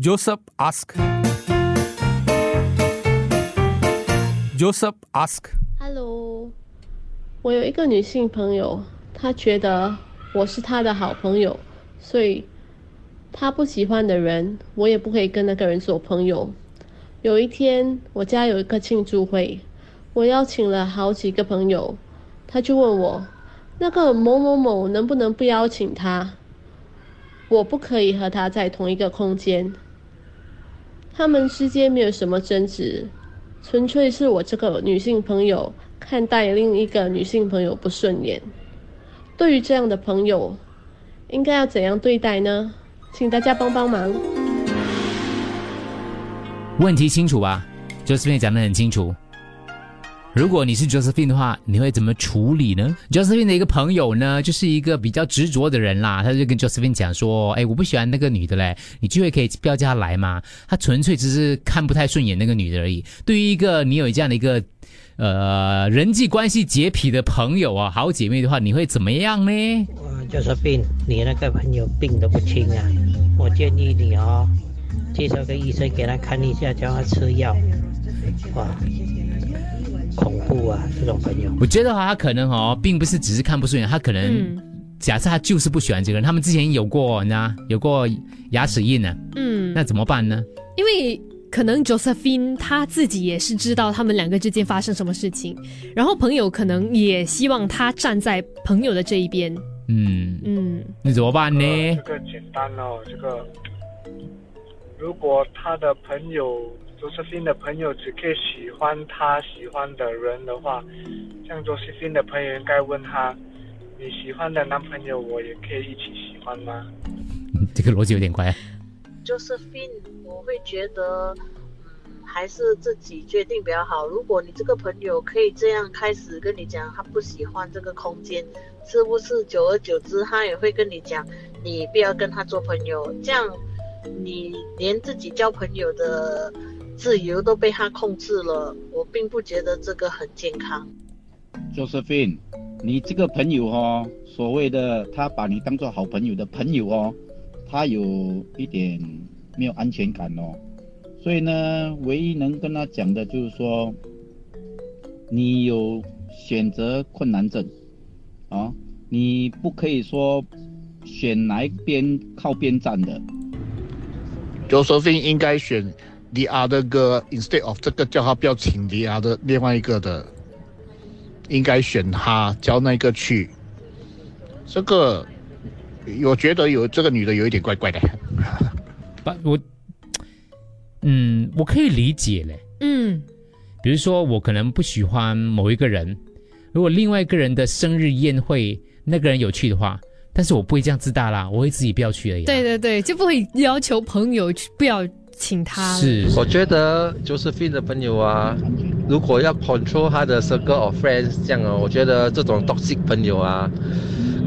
Joseph ask. Joseph ask. Hello，我有一个女性朋友，她觉得我是她的好朋友，所以她不喜欢的人，我也不可以跟那个人做朋友。有一天，我家有一个庆祝会，我邀请了好几个朋友，她就问我，那个某某某能不能不邀请他？我不可以和他在同一个空间。他们之间没有什么争执，纯粹是我这个女性朋友看待另一个女性朋友不顺眼。对于这样的朋友，应该要怎样对待呢？请大家帮帮忙。问题清楚吧这四面讲得很清楚。如果你是 Josephine 的话，你会怎么处理呢？Josephine 的一个朋友呢，就是一个比较执着的人啦，他就跟 Josephine 讲说：“哎，我不喜欢那个女的嘞，你聚会可以不要叫她来吗？”他纯粹只是看不太顺眼那个女的而已。对于一个你有这样的一个呃人际关系洁癖的朋友啊，好姐妹的话，你会怎么样呢？，Josephine，你那个朋友病得不轻啊，我建议你哦，介绍个医生给他看一下，叫他吃药。哇。恐怖啊！这种朋友，我觉得哈，他可能哦，并不是只是看不顺眼，他可能假设他就是不喜欢这个人。他们之前有过，你知道，有过牙齿印呢。嗯，那怎么办呢？因为可能 Josephine 他自己也是知道他们两个之间发生什么事情，然后朋友可能也希望他站在朋友的这一边。嗯嗯，那怎么办呢？这个简单哦，这个如果他的朋友。周世斌的朋友只可以喜欢他喜欢的人的话，像周世斌的朋友应该问他：“你喜欢的男朋友，我也可以一起喜欢吗？”这个逻辑有点怪。周世斌，我会觉得，嗯，还是自己决定比较好。如果你这个朋友可以这样开始跟你讲，他不喜欢这个空间，是不是久而久之，他也会跟你讲，你不要跟他做朋友？这样，你连自己交朋友的。自由都被他控制了，我并不觉得这个很健康。Josephine，你这个朋友哦，所谓的他把你当做好朋友的朋友哦，他有一点没有安全感哦，所以呢，唯一能跟他讲的就是说，你有选择困难症啊，你不可以说选哪一边靠边站的。Josephine 应该选。The other girl instead of 这个叫他不要请 The other 另外一个的，应该选他叫那个去。这个我觉得有这个女的有一点怪怪的。不，我嗯，我可以理解嘞。嗯，比如说我可能不喜欢某一个人，如果另外一个人的生日宴会那个人有去的话，但是我不会这样自大啦，我会自己不要去而已。对对对，就不会要求朋友去不要。请他是，我觉得 Josephine 的朋友啊，如果要 control 他的 circle of friends 这样哦，我觉得这种 toxic 朋友啊，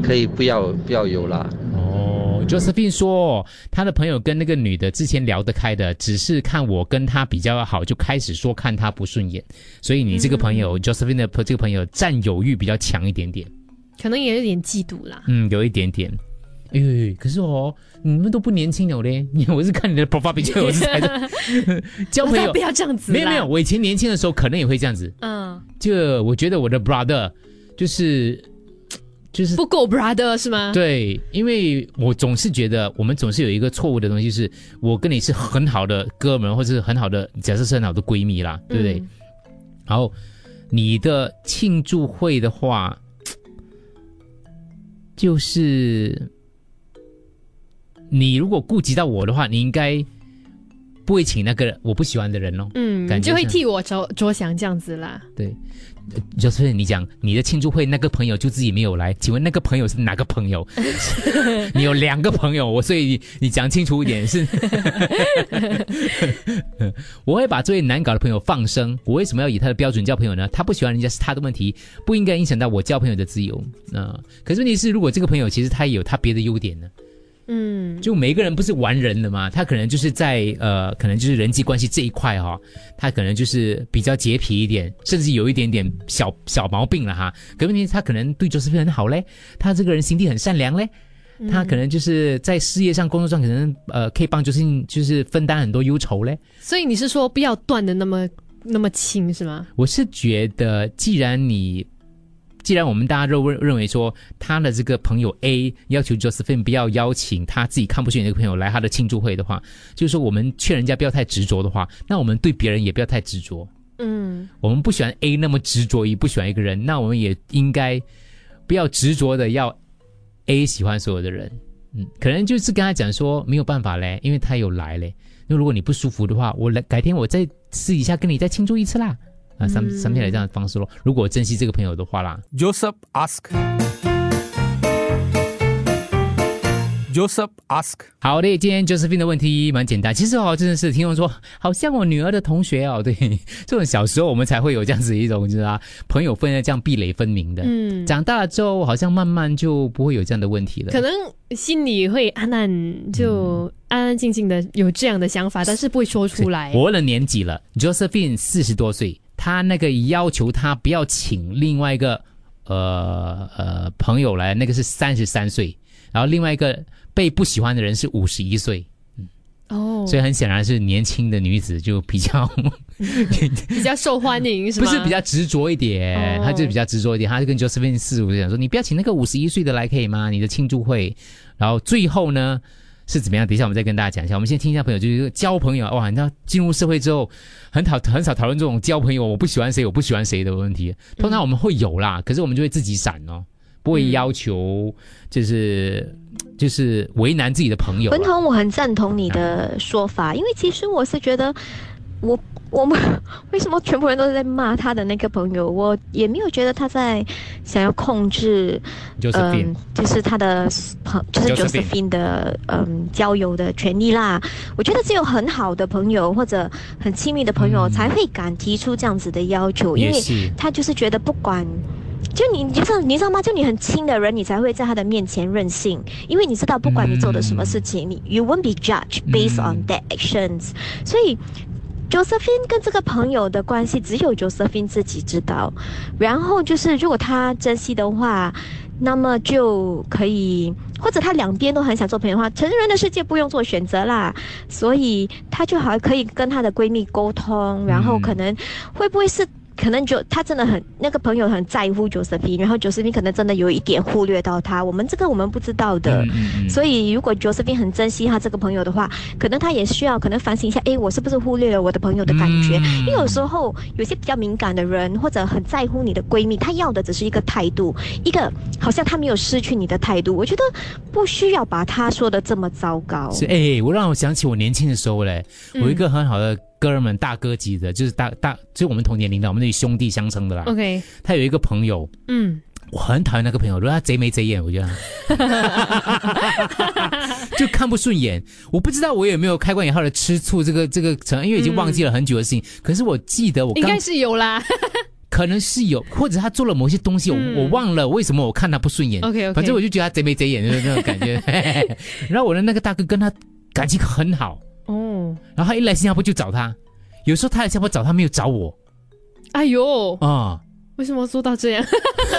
可以不要不要有啦。哦，Josephine 说，他的朋友跟那个女的之前聊得开的，只是看我跟他比较好，就开始说看他不顺眼，所以你这个朋友 Josephine 的这个朋友占有欲比较强一点点，可能也有点嫉妒啦。嗯，有一点点。哎，可是哦，你们都不年轻了嘞！你 我是看你的 profile 比较，我是猜的。交朋友不要这样子。没有没有，我以前年轻的时候可能也会这样子。嗯，就我觉得我的 brother 就是就是不够 brother 是吗？对，因为我总是觉得我们总是有一个错误的东西，是我跟你是很好的哥们，或者是很好的，假设是很好的闺蜜啦，对不对？然后你的庆祝会的话，就是。你如果顾及到我的话，你应该不会请那个我不喜欢的人哦。嗯，感觉就会替我着着想这样子啦。对，就是你讲你的庆祝会那个朋友就自己没有来，请问那个朋友是哪个朋友？你有两个朋友，我所以你讲清楚一点是。我会把这位难搞的朋友放生。我为什么要以他的标准交朋友呢？他不喜欢人家是他的问题，不应该影响到我交朋友的自由。那可是问题是，如果这个朋友其实他也有他别的优点呢？嗯，就每个人不是完人的嘛，他可能就是在呃，可能就是人际关系这一块哈，他可能就是比较洁癖一点，甚至有一点点小小毛病了哈。可问题他可能对周世斌很好嘞，他这个人心地很善良嘞，他可能就是在事业上、工作上，可能呃可以帮 Josephine 就是分担很多忧愁嘞。所以你是说不要断的那么那么轻是吗？我是觉得，既然你，既然我们大家都认认为说他的这个朋友 A 要求 Josephine 不要邀请他自己看不顺眼的朋友来他的庆祝会的话，就是说我们劝人家不要太执着的话，那我们对别人也不要太执着。嗯，我们不喜欢 A 那么执着于不喜欢一个人，那我们也应该不要执着的要 A 喜欢所有的人。嗯，可能就是跟他讲说没有办法嘞，因为他有来嘞。那如果你不舒服的话，我来改天我再私底下跟你再庆祝一次啦。啊，三三天来这样的方式咯。如果珍惜这个朋友的话啦，Joseph ask. Joseph ask. 好的，今天 Josephine 的问题蛮简单。其实哦，真的是听众说，好像我女儿的同学哦，对，这种小时候我们才会有这样子一种，就是啊，朋友分的这样壁垒分明的。嗯长大了之后，好像慢慢就不会有这样的问题了。可能心里会暗暗就安安静静的有这样的想法，但是不会说出来。活了年纪了，Josephine 四十多岁，他那个要求他不要请另外一个呃呃朋友来，那个是三十三岁，然后另外一个被不喜欢的人是五十一岁，哦，所以很显然是年轻的女子就比较 比较受欢迎是吗？不是比较执着一点，哦他就比较执着一点，他就跟 Josephine 四十五岁讲说，你不要请那个五十一岁的来可以吗？你的庆祝会，然后最后呢？是怎么样？等一下我们再跟大家讲一下。我们先听一下朋友，就是交朋友哇！你知道进入社会之后，很讨很少讨论这种交朋友，我不喜欢谁，我不喜欢谁的问题。通常我们会有啦，可是我们就会自己闪哦，不会要求就是、就是为难自己的朋友啦。文彤，我很赞同你的说法，因为其实我是觉得，我我们为什么全部人都是在骂他的那个朋友，我也没有觉得他在想要控制，Josephine 嗯，就是他的朋，就是 Josephine 的嗯交友的权利啦。我觉得只有很好的朋友或者很亲密的朋友才会敢提出这样子的要求，因为他就是觉得不管。就你，你知道，你知道吗？就你很亲的人，你才会在他的面前任性，因为你知道，不管你做的什么事情，你 you won't be judged based on that actions。所以，Josephine 跟这个朋友的关系，只有 Josephine 自己知道。然后就是，如果他珍惜的话，那么就可以，或者他两边都很想做朋友的话，成人的世界不用做选择啦。所以他就好可以跟她的闺蜜沟通，然后可能会不会是？可能就他真的很那个朋友很在乎 Josephine，然后 Josephine 可能真的有一点忽略到他，我们这个我们不知道的。嗯所以如果 Josephine 很珍惜他这个朋友的话，可能他也需要可能反省一下，哎，我是不是忽略了我的朋友的感觉？嗯因为有时候有些比较敏感的人或者很在乎你的闺蜜，她要的只是一个态度，一个好像她没有失去你的态度。我觉得不需要把她说的这么糟糕。是哎、我让我想起我年轻的时候嘞，我有一个很好的哥们，大哥级的，就是大大，就是我们同年龄的，我们那里兄弟相称的啦。OK，他有一个朋友，嗯，我很讨厌那个朋友，如果他贼眉贼眼，我觉得 就看不顺眼。我不知道我有没有开关以后的吃醋这个这个成，因为已经忘记了很久的事情。可是我记得我刚应该是有啦。可能是有，或者他做了某些东西，我、嗯我忘了为什么我看他不顺眼。OK，OK 反正我就觉得他贼眉贼眼的那种感觉。嘿嘿嘿然后我的那个大哥跟他感情很好，哦，然后他一来新加坡就找他，有时候他来新加坡找他没有找我哎呦，啊。为什么做到这样？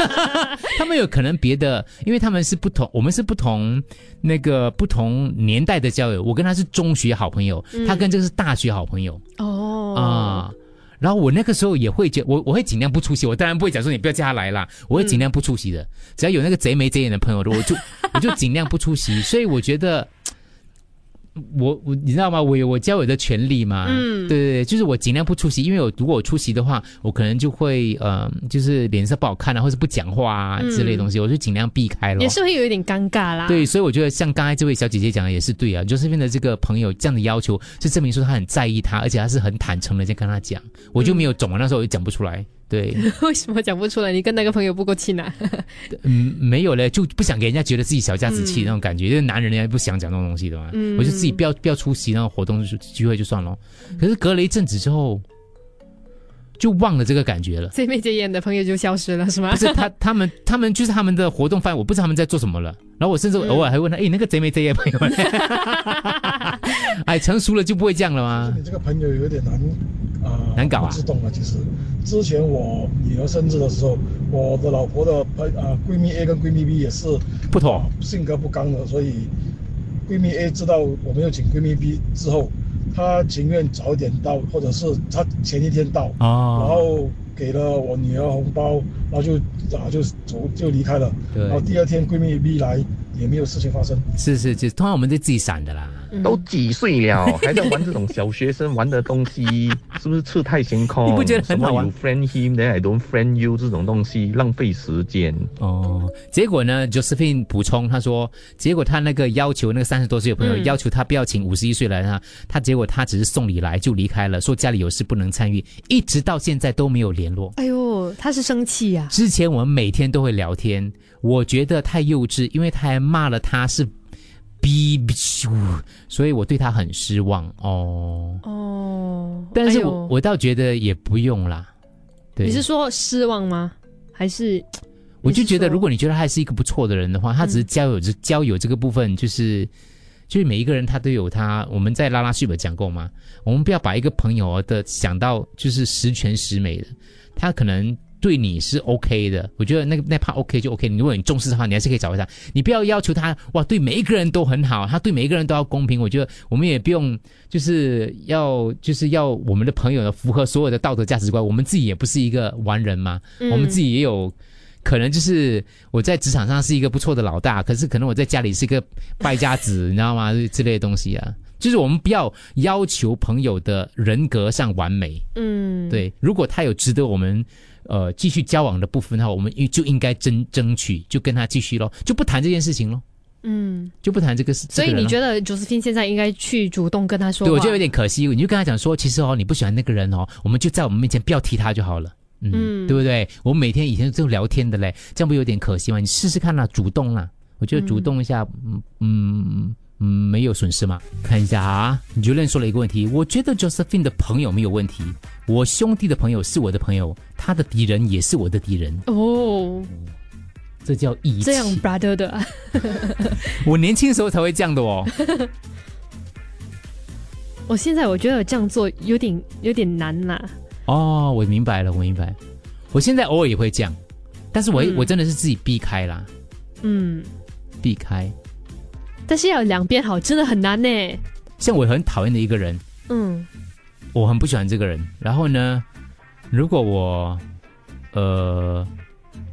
他们有可能别的，因为他们是不同，我们是不同那个不同年代的交友。我跟他是中学好朋友，嗯他跟这个是大学好朋友哦啊。然后我那个时候也会觉我我会尽量不出席，我当然不会讲说你不要叫他来啦，我会尽量不出席的。只要有那个贼眉贼眼的朋友，我就我就尽量不出席。所以我觉得。我我你知道吗？我有我交友的权利嘛？嗯对对对，就是我尽量不出席，因为我如果我出席的话，我可能就会呃，就是脸色不好看啊，或是不讲话啊嗯之类的东西，我就尽量避开了。也是会有一点尴尬啦。对，所以我觉得像刚才这位小姐姐讲的也是对啊，就是的这个朋友这样的要求，就证明说他很在意他，而且他是很坦诚的在跟他讲，我就没有肿啊，那时候我就讲不出来。对，为什么讲不出来？你跟那个朋友不够亲啊？嗯，没有嘞，就不想给人家觉得自己小家子气嗯那种感觉，因为男人人家不想讲这种东西的嘛。嗯我就自己不要不要出席那种活动聚会就算了。可是隔了一阵子之后，就忘了这个感觉了。贼眉贼眼的朋友就消失了，是吗？不是他，他们他们就是他们的活动范围，我不知道他们在做什么了。然后我甚至偶尔还问他，哎、那个贼眉贼眼朋友呢，哎，成熟了就不会这样了吗？你这个朋友有点难啊、难搞啊不自动了。其实之前我女儿生日的时候，我的老婆的朋啊闺蜜 A 跟闺蜜 B 也是不妥，性格不刚的，所以闺蜜 A 知道我没有请闺蜜 B 之后，她情愿早一点到，或者是她前一天到，哦然后给了我女儿红包，然后就啊就走就离开了，对然后第二天闺蜜 B 来也没有事情发生。是是是，通常我们都自己闪的啦。都几岁了，还在玩这种小学生玩的东西，是不是吃太行空？你不觉得很好玩什 friend him then I don't friend you 这种东西浪费时间。哦，结果呢，Josephine 补充，他说，结果他那个要求那个三十多岁的朋友、嗯要求他不要请五十一岁来他，他结果他只是送礼来就离开了，说家里有事不能参与，一直到现在都没有联络。哎呦，他是生气呀、之前我们每天都会聊天，我觉得太幼稚，因为他还骂了他是逼逼咻，所以我对他很失望哦。哦，但是我、哎我倒觉得也不用啦，对，你是说失望吗？还是我就觉得，如果你觉得他还是一个不错的人的话，他只是交友这、交友这个部分，就是就是每一个人他都有他。我们在拉拉旭有讲过吗？我们不要把一个朋友的想到就是十全十美的，他可能对你是 OK 的。我觉得那个那 part OK 就 OK。如果你重视的话，你还是可以找回他。你不要要求他哇，对每一个人都很好，他对每一个人都要公平。我觉得我们也不用就是要就是要我们的朋友呢符合所有的道德价值观。我们自己也不是一个完人嘛，嗯我们自己也有。可能就是我在职场上是一个不错的老大，可是可能我在家里是一个败家子，你知道吗？之类的东西啊，就是我们不要要求朋友的人格上完美。嗯，对，如果他有值得我们呃继续交往的部分的话，我们就应该争争取，就跟他继续咯，就不谈这件事情咯，嗯，就不谈这个事。所以你觉得 Josephine 现在应该去主动跟他说？对我觉得有点可惜，你就跟他讲说，其实哦，你不喜欢那个人哦，我们就在我们面前不要提他就好了。嗯，嗯对不对？我们每天以前就聊天的嘞，这样不有点可惜吗？你试试看啦，主动啦，我觉得主动一下，嗯嗯嗯，没有损失嘛。看一下啊 i a n 说了一个问题，我觉得 Josephine 的朋友没有问题，我兄弟的朋友是我的朋友，他的敌人也是我的敌人，哦，这叫义气。这样 brother 的啊，我年轻的时候才会这样的哦。我现在我觉得这样做有点有点难啦。哦，我明白了，我明白。我现在偶尔也会这样，但是我、嗯我真的是自己避开啦，嗯，避开。但是要两边好，真的很难呢。像我很讨厌的一个人，嗯我很不喜欢这个人。然后呢，如果我呃，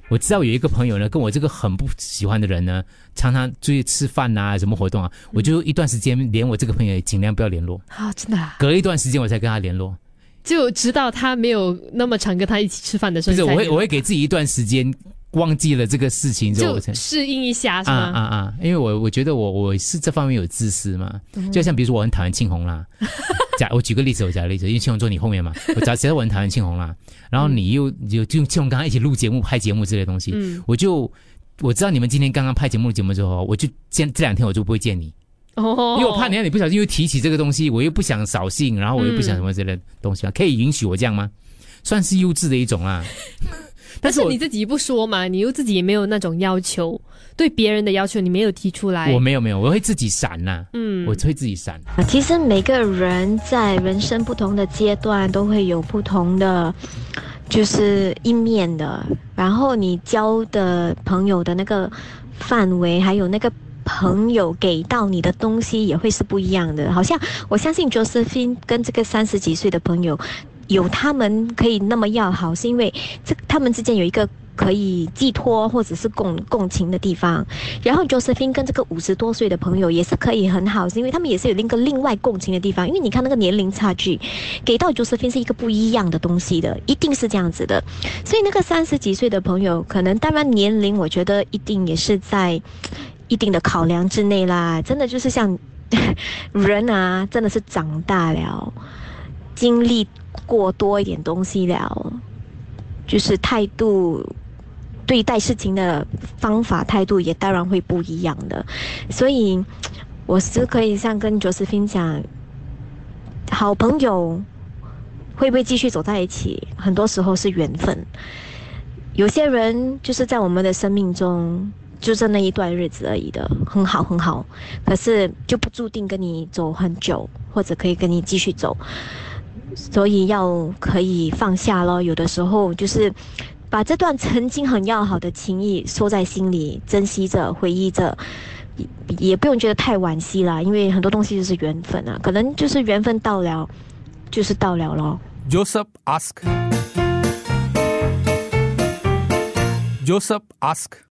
我知道有一个朋友呢，跟我这个很不喜欢的人呢，常常出去吃饭啊，什么活动啊，我就一段时间连我这个朋友也尽量不要联络，啊，真的啊、隔一段时间我才跟他联络。就直到他没有那么常跟他一起吃饭的时候，不是，我会我会给自己一段时间忘记了这个事情之后，就适应一下，是啊吗？啊啊！因为我我觉得我我是这方面有自私嘛，嗯就像比如说我很讨厌庆红啦，假我举个例子，我假个例子，因为庆红坐你后面嘛，我假设我很讨厌庆红啦，然后你又就就庆红刚刚一起录节目、拍节目之类的东西，嗯我就我知道你们今天刚刚拍节目节目之后，我就见这两天我就不会见你，哦，因为我怕你让你不小心又提起这个东西，我又不想扫兴，然后我又不想什么之类的东西啊，可以允许我这样吗？算是幼稚的一种啦。但是我你自己不说嘛，你又自己也没有那种要求，对别人的要求你没有提出来。我没有没有，我会自己闪呐、嗯我会自己闪。啊其实每个人在人生不同的阶段都会有不同的，就是一面的。然后你交的朋友的那个范围，还有那个朋友给到你的东西也会是不一样的。好像我相信 Josephine 跟这个三十几岁的朋友，有他们可以那么要好，是因为这他们之间有一个。可以寄托或者是共共情的地方，然后 Josephine 跟这个五十多岁的朋友也是可以很好，是因为他们也是有另一个另外共情的地方。因为你看那个年龄差距，给到 Josephine 是一个不一样的东西的，一定是这样子的。所以那个三十几岁的朋友，可能当然年龄，我觉得一定也是在一定的考量之内啦。真的就是像人啊，真的是长大了，经历过多一点东西了，就是态度。对待事情的方法态度也当然会不一样的，所以我是可以像跟卓斯分享，好朋友会不会继续走在一起，很多时候是缘分。有些人就是在我们的生命中，就这那一段日子而已的，很好很好，可是就不注定跟你走很久，或者可以跟你继续走。所以要可以放下咯。有的时候就是把这段曾经很要好的情谊收在心里，珍惜着，回忆着。也不用觉得太惋惜啦，因为很多东西就是缘分啊，可能就是缘分到了，就是到了咯。Joseph ask. Joseph ask.